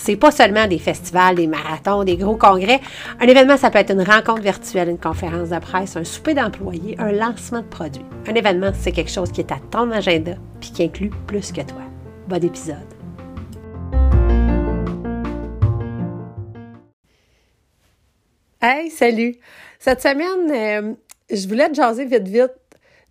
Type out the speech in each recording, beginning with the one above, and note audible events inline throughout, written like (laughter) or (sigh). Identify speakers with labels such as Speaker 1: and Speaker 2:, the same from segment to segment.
Speaker 1: C'est pas seulement des festivals, des marathons, des gros congrès. Un événement, ça peut être une rencontre virtuelle, une conférence de presse, un souper d'employés, un lancement de produits. Un événement, c'est quelque chose qui est à ton agenda puis qui inclut plus que toi. Bon épisode. Hey, salut! Cette semaine, euh, je voulais te jaser vite, vite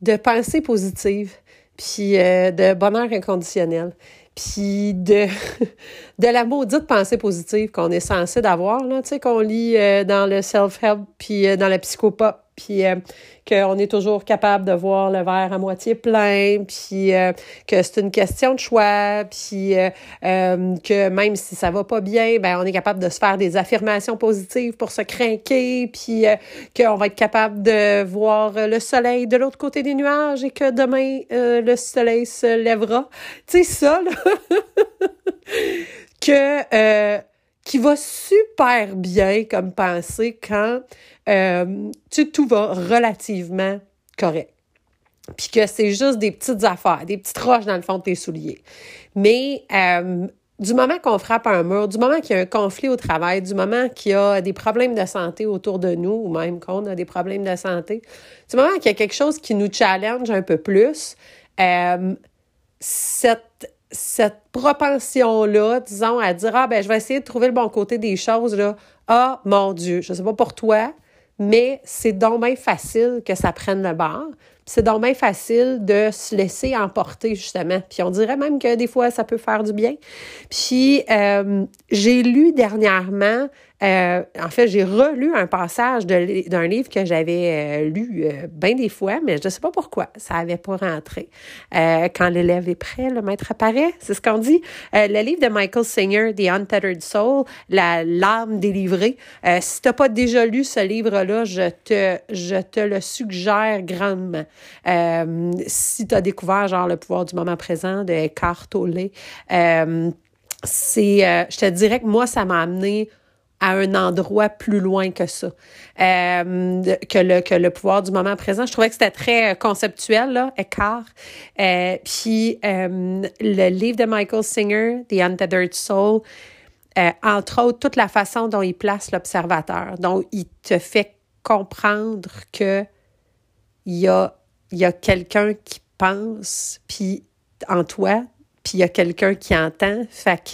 Speaker 1: de pensée positive, puis euh, de bonheur inconditionnel, puis de, (laughs) de la maudite pensée positive qu'on est censé d'avoir, là, tu sais, qu'on lit euh, dans le self-help, puis dans la psychopop, puis euh, qu'on est toujours capable de voir le verre à moitié plein, puis euh, que c'est une question de choix, puis euh, que même si ça va pas bien, ben on est capable de se faire des affirmations positives pour se craquer, puis qu'on va être capable de voir le soleil de l'autre côté des nuages et que demain le soleil se lèvera. Tu sais ça là (laughs) que qui va super bien comme pensée quand euh, tout va relativement correct. Puis que c'est juste des petites affaires, des petites roches dans le fond de tes souliers. Mais euh, du moment qu'on frappe un mur, du moment qu'il y a un conflit au travail, du moment qu'il y a des problèmes de santé autour de nous, ou même qu'on a des problèmes de santé, du moment qu'il y a quelque chose qui nous challenge un peu plus, euh, cette cette propension-là, disons, à dire Ah, ben, je vais essayer de trouver le bon côté des choses, là. Ah, mon Dieu, je sais pas pour toi, mais c'est donc bien facile que ça prenne le bord. C'est donc bien facile de se laisser emporter, justement. Puis on dirait même que des fois, ça peut faire du bien. Puis euh, j'ai lu dernièrement euh, en fait, j'ai relu un passage d'un livre que j'avais euh, lu euh, bien des fois, mais je ne sais pas pourquoi. Ça n'avait pas rentré. quand l'élève est prêt, le maître apparaît. C'est ce qu'on dit. le livre de Michael Singer, The Untethered Soul, La l'âme délivrée. si tu n'as pas déjà lu ce livre-là, je te, je te le suggère grandement. si tu as découvert genre le pouvoir du moment présent de Eckhart Tolle, c'est, je te dirais que moi, ça m'a amené à un endroit plus loin que ça, euh, que, le, pouvoir du moment présent. Je trouvais que c'était très euh, conceptuel, là, écart. Euh, puis le livre de Michael Singer, The Untethered Soul, entre autres, toute la façon dont il place l'observateur, dont il te fait comprendre que il y a, quelqu'un qui pense, puis en toi, puis il y a quelqu'un qui entend. Fait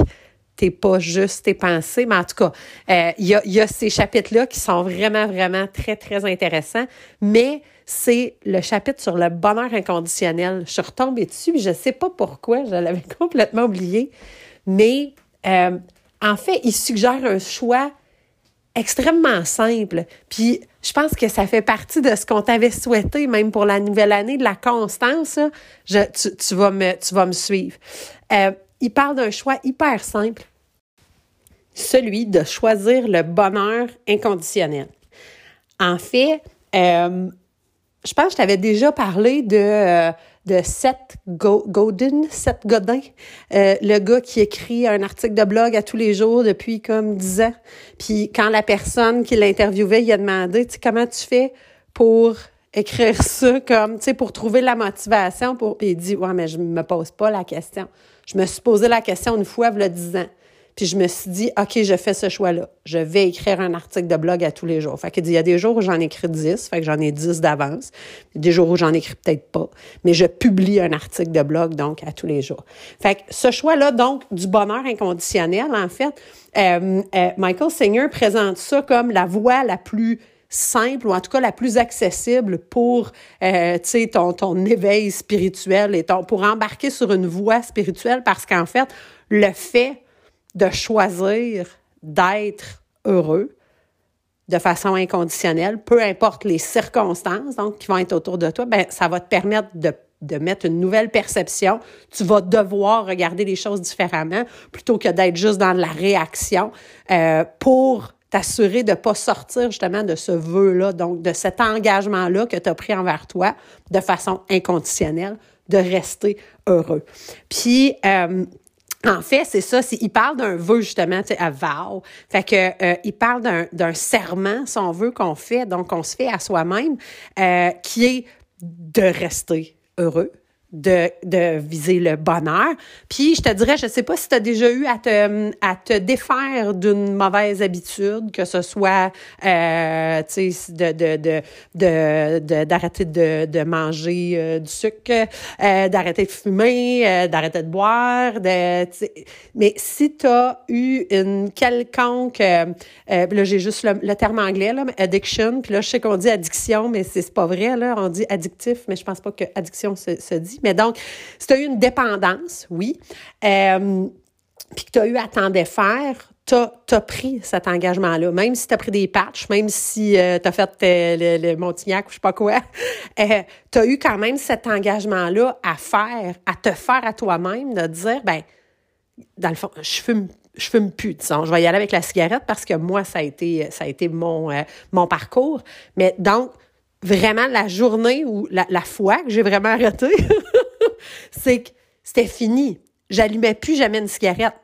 Speaker 1: t'es pas juste tes pensées, mais en tout cas, euh, il y, a, y, a, ces chapitres-là qui sont vraiment, vraiment très, très intéressants, mais c'est le chapitre sur le bonheur inconditionnel. Je suis retombée dessus, je sais pas pourquoi, je l'avais (laughs) complètement oublié, mais euh, en fait, il suggère un choix extrêmement simple. Puis je pense que ça fait partie de ce qu'on t'avait souhaité, même pour la nouvelle année, de la constance. Je, tu, tu, vas me, tu vas me suivre. Euh, il parle d'un choix hyper simple, celui de choisir le bonheur inconditionnel. En fait, euh, je pense que je t'avais déjà parlé de, euh, de Seth Godin, Seth Godin, euh, le gars qui écrit un article de blog à tous les jours depuis comme dix ans. Puis quand la personne qui l'interviewait, il a demandé, tu comment tu fais pour écrire ça comme, tu sais, pour trouver la motivation. Pour... Puis il dit, ouais, mais je me pose pas la question. Je me suis posé la question une fois, a 10 ans. Puis je me suis dit, OK, je fais ce choix-là. Je vais écrire un article de blog à tous les jours. Fait qu'il dit, il y a des jours où j'en écris 10, fait que j'en ai 10 d'avance. Des jours où j'en écris peut-être pas. Mais je publie un article de blog, donc, à tous les jours. Fait que ce choix-là, donc, du bonheur inconditionnel, en fait, euh, euh, Michael Singer présente ça comme la voie la plus simple ou en tout cas la plus accessible pour euh, ton, ton éveil spirituel et ton, pour embarquer sur une voie spirituelle parce qu'en fait, le fait de choisir d'être heureux de façon inconditionnelle, peu importe les circonstances donc qui vont être autour de toi, ben ça va te permettre de de mettre une nouvelle perception. Tu vas devoir regarder les choses différemment plutôt que d'être juste dans la réaction euh, pour t'assurer de ne pas sortir justement de ce vœu-là, donc de cet engagement-là que tu as pris envers toi de façon inconditionnelle, de rester heureux. Puis, euh, en fait, c'est ça, il parle d'un vœu justement, tu sais, à vow. Fait que euh, parle d'un serment, si on veut, qu'on fait, donc on se fait à soi-même, euh, qui est de rester heureux, de, de viser le bonheur. Puis je te dirais, je sais pas si tu as déjà eu à te, à te défaire d'une mauvaise habitude, que ce soit euh, de, de, de, de, d'arrêter de, de manger euh, du sucre, euh, d'arrêter de fumer, euh, d'arrêter de boire. De, mais si tu as eu une quelconque, euh, là j'ai juste le, terme anglais, là, addiction, puis là je sais qu'on dit addiction, mais c'est pas vrai, là, on dit addictif, mais je pense pas que addiction se, se dit. Mais donc, si tu as eu une dépendance, oui, euh, puis que tu as eu à t'en défaire, tu as, pris cet engagement-là. Même si tu as pris des patchs, même si euh, tu as fait euh, le, Montignac ou je sais pas quoi, (laughs) tu as eu quand même cet engagement-là à faire, à te faire à toi-même, de dire, ben dans le fond, je fume je fume plus, disons. Je vais y aller avec la cigarette parce que moi, ça a été, ça a été mon, mon parcours. Mais donc, vraiment la journée ou la, fois que j'ai vraiment arrêté, (laughs) c'est que c'était fini. J'allumais plus jamais une cigarette.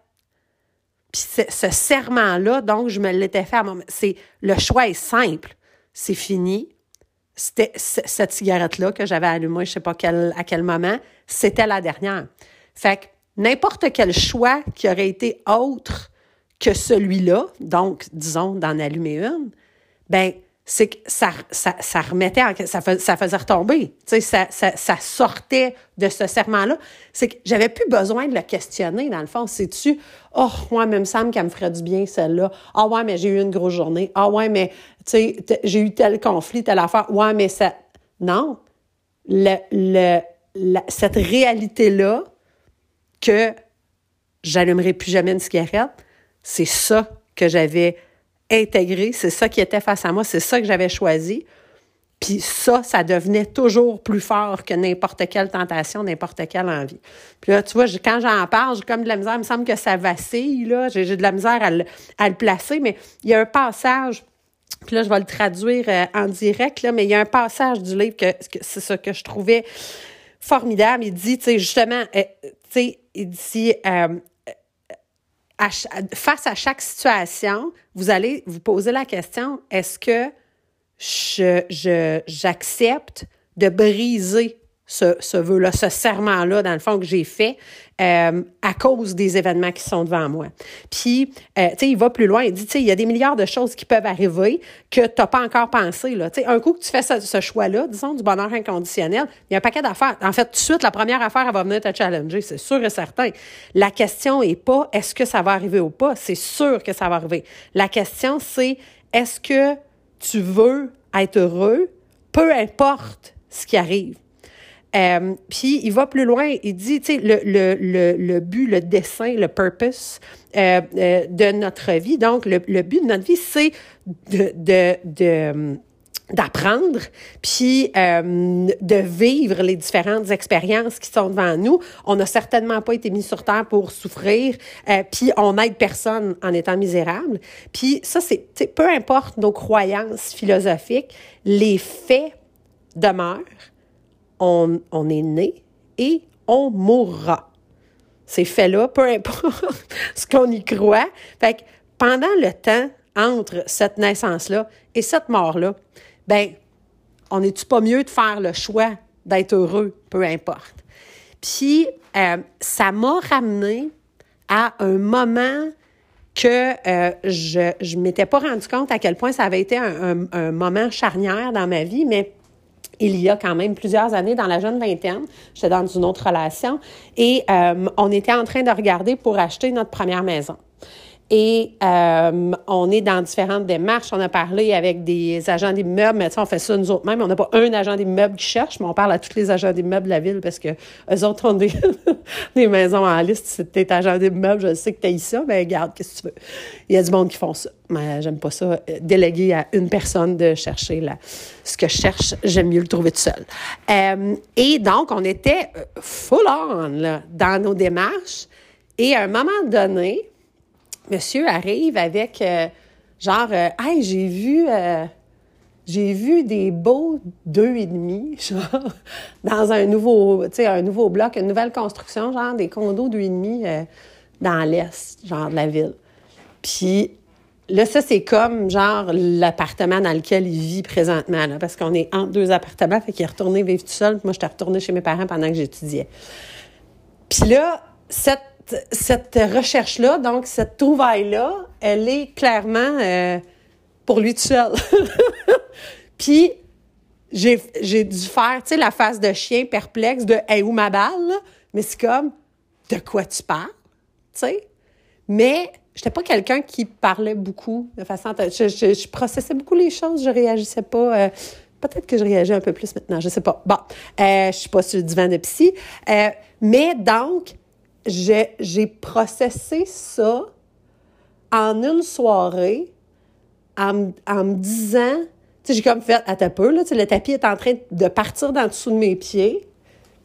Speaker 1: Puis ce serment-là, donc, je me l'étais fait à mon... C'est, le choix est simple. C'est fini. C'était cette cigarette-là que j'avais allumée, je sais pas quel, à quel moment, c'était la dernière. Fait que n'importe quel choix qui aurait été autre que celui-là, donc, disons, d'en allumer une, ben c'est que ça, ça, ça remettait, ça, ça faisait retomber. Tu sais, ça, ça, sortait de ce serment-là. C'est que j'avais plus besoin de le questionner, dans le fond. C'est-tu, oh, moi, même Sam, qu'elle me ferait du bien, celle-là. Ah, ouais, mais j'ai eu une grosse journée. Ah, ouais, mais, tu sais, j'ai eu tel conflit, telle affaire. Ouais, mais ça. Non. Le, le, cette réalité-là que j'allumerai plus jamais une cigarette, c'est ça que j'avais intégré, c'est ça qui était face à moi, c'est ça que j'avais choisi. Puis ça, ça devenait toujours plus fort que n'importe quelle tentation, n'importe quelle envie. Puis là, tu vois, quand j'en parle, j'ai comme de la misère, il me semble que ça vacille, là. J'ai de la misère à le, à le, placer, mais il y a un passage, puis là, je vais le traduire euh, en direct, là, mais il y a un passage du livre que, c'est ça que je trouvais formidable. Il dit, tu sais, justement, euh, tu sais, il dit, euh, face à chaque situation, vous allez vous poser la question, est-ce que je, j'accepte de briser ce, ce vœu-là, ce serment-là, dans le fond, que j'ai fait euh, à cause des événements qui sont devant moi. Puis, euh, tu sais, il va plus loin. Il dit, tu sais, il y a des milliards de choses qui peuvent arriver que tu n'as pas encore pensé. Là. Tu sais, un coup que tu fais ce, choix-là, disons, du bonheur inconditionnel, il y a un paquet d'affaires. En fait, tout de suite, la première affaire, elle va venir te challenger, c'est sûr et certain. La question est pas est-ce que ça va arriver ou pas? C'est sûr que ça va arriver. La question, c'est est-ce que tu veux être heureux, peu importe ce qui arrive. Euh, puis il va plus loin, il dit, tu sais, le, le, le, le, but, le dessin, le purpose euh, euh, de notre vie. Donc, le, le but de notre vie, c'est de, de, de d'apprendre, puis euh, de vivre les différentes expériences qui sont devant nous. On n'a certainement pas été mis sur terre pour souffrir, euh, puis on n'aide personne en étant misérable. Puis ça, c'est peu importe nos croyances philosophiques, les faits demeurent on, est né et on mourra. Ces faits-là, peu importe (laughs) ce qu'on y croit. Fait que pendant le temps entre cette naissance-là et cette mort-là, ben, on n'est-tu pas mieux de faire le choix d'être heureux, peu importe? Puis, euh, ça m'a ramené à un moment que euh, je ne m'étais pas rendu compte à quel point ça avait été un, un, moment charnière dans ma vie, mais il y a quand même plusieurs années dans la jeune vingtaine. J'étais dans une autre relation et euh, on était en train de regarder pour acheter notre première maison. Et euh, on est dans différentes démarches. On a parlé avec des agents d'immeubles, mais on fait ça nous autres mêmes. On n'a pas un agent d'immeuble qui cherche, mais on parle à tous les agents d'immeubles de la ville parce que eux autres ont des, (laughs) des maisons en liste. Si t'es agent d'immeuble, je sais que t'as ça, mais regarde, qu'est-ce que tu veux? Il y a du monde qui font ça. Mais j'aime pas ça. Euh, déléguer à une personne de chercher la, ce que je cherche, j'aime mieux le trouver tout seul. Euh, et donc, on était full on là, dans nos démarches. Et à un moment donné, monsieur arrive avec euh, genre, euh, hey, j'ai vu, euh, j'ai vu des beaux deux et demi, (laughs) genre, dans un nouveau, un nouveau bloc, une nouvelle construction, genre des condos deux et demi dans l'est, genre de la ville. Puis là, ça, c'est comme, genre, l'appartement dans lequel il vit présentement, là, parce qu'on est entre deux appartements, fait qu'il est retourné vivre tout seul, puis moi, j'étais retournée chez mes parents pendant que j'étudiais. Puis là, cette, cette recherche-là, donc cette trouvaille-là, elle est clairement euh, pour lui tout seul. (laughs) Puis j'ai, dû faire, tu sais, la face de chien perplexe de Hey, où ma balle? Mais c'est comme de quoi tu parles? Tu sais? Mais j'étais pas quelqu'un qui parlait beaucoup de façon. Je, je, je, processais beaucoup les choses, je réagissais pas. Euh, peut-être que je réagis un peu plus maintenant, je sais pas. Bon, euh, je suis pas sur le divan de psy. Euh, mais donc, j'ai, processé ça en une soirée en, en me disant, tu sais, j'ai comme fait, à ta peu, là, le tapis est en train de partir dans dessous de mes pieds.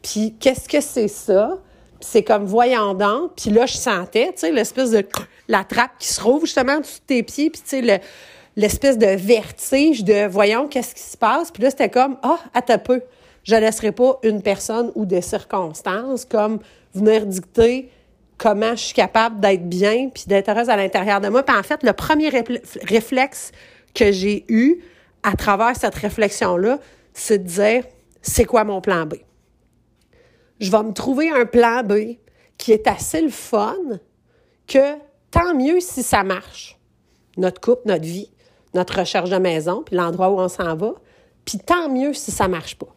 Speaker 1: Puis, qu'est-ce que c'est ça? c'est comme voyant donc. Puis là, je sentais, tu sais, l'espèce de... la trappe qui se rouvre justement dessous de tes pieds. Puis, tu sais, le, l'espèce de vertige de voyons qu'est-ce qui se passe. Puis là, c'était comme, ah, à ta. Je laisserai pas une personne ou des circonstances comme venir dicter comment je suis capable d'être bien puis d'être heureuse à l'intérieur de moi. Puis en fait, le premier réflexe que j'ai eu à travers cette réflexion-là, c'est de dire, c'est quoi mon plan B? Je vais me trouver un plan B qui est assez le fun que tant mieux si ça marche. Notre couple, notre vie, notre recherche de maison, puis l'endroit où on s'en va, puis tant mieux si ça marche pas.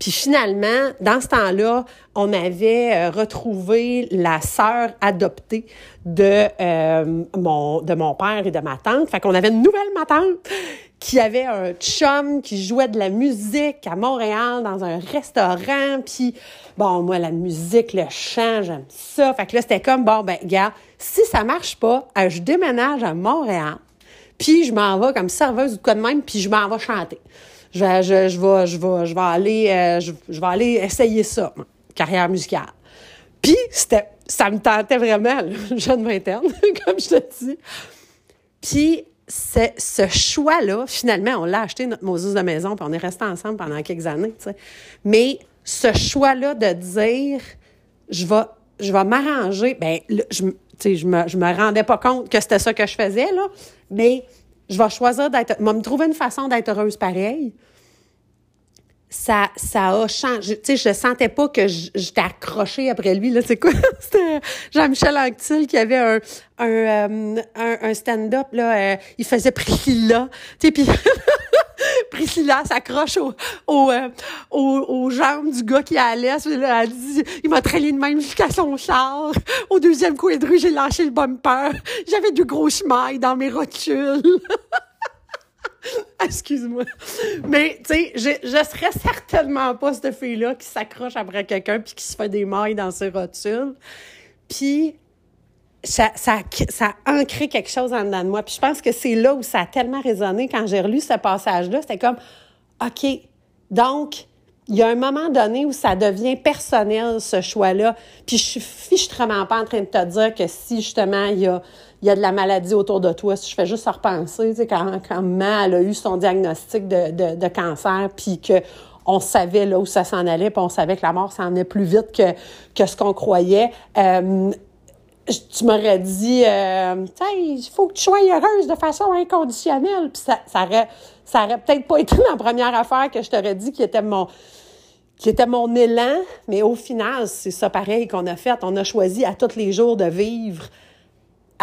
Speaker 1: Puis finalement, dans ce temps-là, on avait euh, retrouvé la sœur adoptée de, euh, mon, de mon père et de ma tante. Fait qu'on avait une nouvelle ma tante qui avait un chum qui jouait de la musique à Montréal dans un restaurant. Puis, bon, moi, la musique, le chant, j'aime ça. Fait que là, c'était comme, bon, ben, gars, si ça marche pas, euh, je déménage à Montréal. Puis, je m'en vais comme serveuse ou quoi de même, puis je m'en vais chanter je vais, je, je vais, je je vais aller, euh, je, je, vais aller essayer ça, carrière musicale. Puis, c'était, ça me tentait vraiment, (laughs) jeune vingtaine, (laughs) comme je te dis. Puis, ce choix-là, finalement, on l'a acheté, notre Moses de maison, puis on est resté ensemble pendant quelques années, tu sais. Mais ce choix-là de dire, je vais, je m'arranger, ben, je, je me, je me rendais pas compte que c'était ça que je faisais, là, mais je vais choisir d'être, me trouver une façon d'être heureuse pareil. Ça, ça a changé. Tu sais, je sentais pas que j'étais accrochée après lui. Là, c'est quoi? (laughs) C'était Jean-Michel Anctil qui avait un, un, euh, un, stand-up, là. Euh, il faisait Priscilla. Tu sais, (laughs) (laughs) Priscilla s'accroche au, au, euh, aux jambes du gars qui allait. Elle dit, il m'a traîné de même jusqu'à son char. Au deuxième coin de rue, j'ai lâché le bumper. J'avais du gros chemin dans mes rotules. (laughs) Excuse-moi. Mais, tu sais, je, je serais certainement pas cette fille-là qui s'accroche après quelqu'un puis qui se fait des mailles dans ses rotules. Puis, ça, ça, ça a ancré quelque chose en dedans de moi. Puis je pense que c'est là où ça a tellement résonné quand j'ai relu ce passage-là. C'était comme, OK, donc, il y a un moment donné où ça devient personnel, ce choix-là. Puis je suis fichtrement pas en train de te dire que si, justement, il y a, il y a de la maladie autour de toi, si je fais juste repenser, tu sais, quand, quand maman, elle a eu son diagnostic de, de, de cancer, puis que on savait là où ça s'en allait, puis on savait que la mort s'en allait plus vite que, que ce qu'on croyait. Euh, tu m'aurais dit, euh, il faut que tu sois heureuse de façon inconditionnelle. Puis ça, ça aurait, ça peut-être pas été (laughs) la première affaire que je t'aurais dit qui était mon, était mon élan. Mais au final, c'est ça pareil qu'on a fait. On a choisi à tous les jours de vivre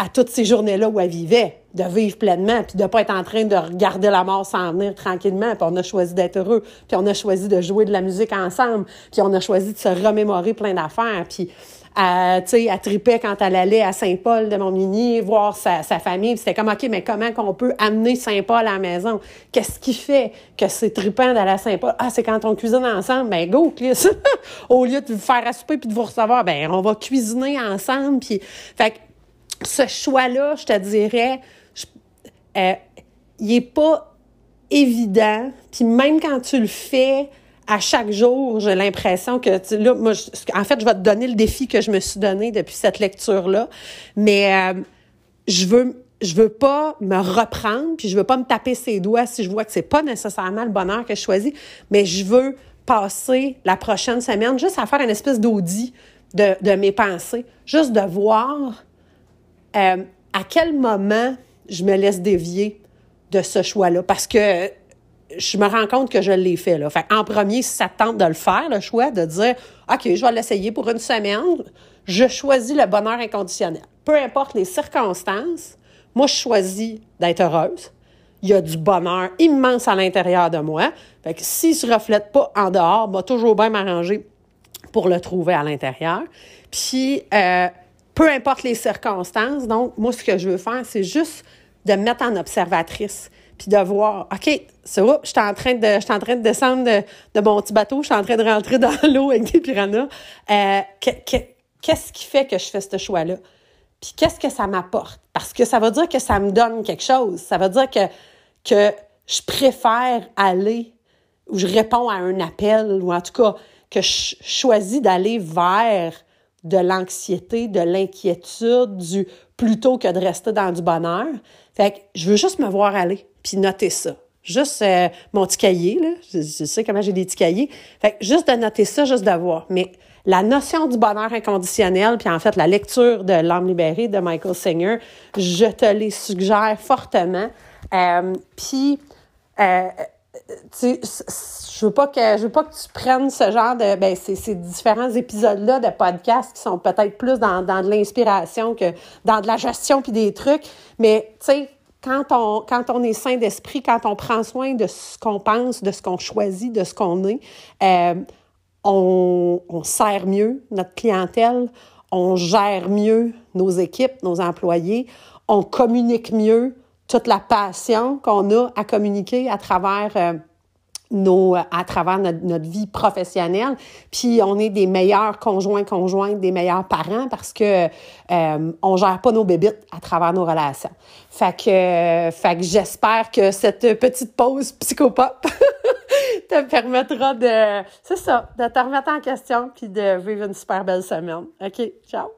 Speaker 1: à toutes ces journées-là où elle vivait, de vivre pleinement, puis de pas être en train de regarder la mort s'en venir tranquillement. Puis on a choisi d'être heureux, puis on a choisi de jouer de la musique ensemble, puis on a choisi de se remémorer plein d'affaires. À, elle tripait quand elle allait à Saint-Paul de Montmigny voir sa, famille. C'était comme, OK, mais comment qu'on peut amener Saint-Paul à la maison? Qu'est-ce qui fait que c'est trippant d'aller à Saint-Paul? Ah, c'est quand on cuisine ensemble. Ben, go, Chris! (laughs) Au lieu de vous faire à souper puis de vous recevoir, ben, on va cuisiner ensemble. Puis, fait ce choix-là, je te dirais, euh, il est pas évident. Puis même quand tu le fais, à chaque jour, j'ai l'impression que là, moi, en fait, je vais te donner le défi que je me suis donné depuis cette lecture-là, mais euh, je veux je veux pas me reprendre, puis je veux pas me taper ses doigts si je vois que c'est pas nécessairement le bonheur que je choisis, mais je veux passer la prochaine semaine juste à faire une espèce d'audit de, de, mes pensées, juste de voir euh, à quel moment je me laisse dévier de ce choix-là. Parce que je me rends compte que je l'ai fait. Là. Fait en premier, si ça tente de le faire, le choix, de dire OK, je vais l'essayer pour une semaine, je choisis le bonheur inconditionnel. Peu importe les circonstances, moi, je choisis d'être heureuse. Il y a du bonheur immense à l'intérieur de moi. Fait que s'il ne reflète pas en dehors, va toujours bien m'arranger pour le trouver à l'intérieur. Puis, euh, peu importe les circonstances, donc, moi, ce que je veux faire, c'est juste de me mettre en observatrice puis de voir, OK, c'est où, je suis en train de, train de descendre de, mon petit bateau, je suis en train de rentrer dans (laughs) l'eau avec des piranhas. Euh, qu'est-ce qui fait que je fais ce choix-là? Puis qu'est-ce que ça m'apporte? Parce que ça veut dire que ça me donne quelque chose. Ça veut dire que, que je préfère aller ou je réponds à un appel ou en tout cas que je choisis d'aller vers de l'anxiété, de l'inquiétude, du plutôt que de rester dans du bonheur. Fait que je veux juste me voir aller puis noter ça. Juste euh, mon petit cahier, là. Je, sais comment j'ai des petits cahiers. Fait que juste de noter ça, juste de voir. Mais la notion du bonheur inconditionnel, puis en fait la lecture de L'âme libérée de Michael Singer, je te les suggère fortement. Euh, puis, euh, je veux pas que je veux pas que tu prennes ce genre de ben ces, ces différents épisodes là de podcast qui sont peut-être plus dans, dans de l'inspiration que dans de la gestion puis des trucs mais tu sais quand on, quand on est sain d'esprit, quand on prend soin de ce qu'on pense, de ce qu'on choisit, de ce qu'on est, euh, on, on sert mieux notre clientèle, on gère mieux nos équipes, nos employés, on communique mieux toute la passion qu'on a à communiquer à travers euh, nos, à travers notre, vie professionnelle. Puis on est des meilleurs conjoints conjointes, des meilleurs parents parce que euh, on gère pas nos bébites à travers nos relations. Fait que, fait que j'espère que cette petite pause psychopop (laughs) te permettra de, c'est ça, de te remettre en question puis de vivre une super belle semaine. OK, ciao.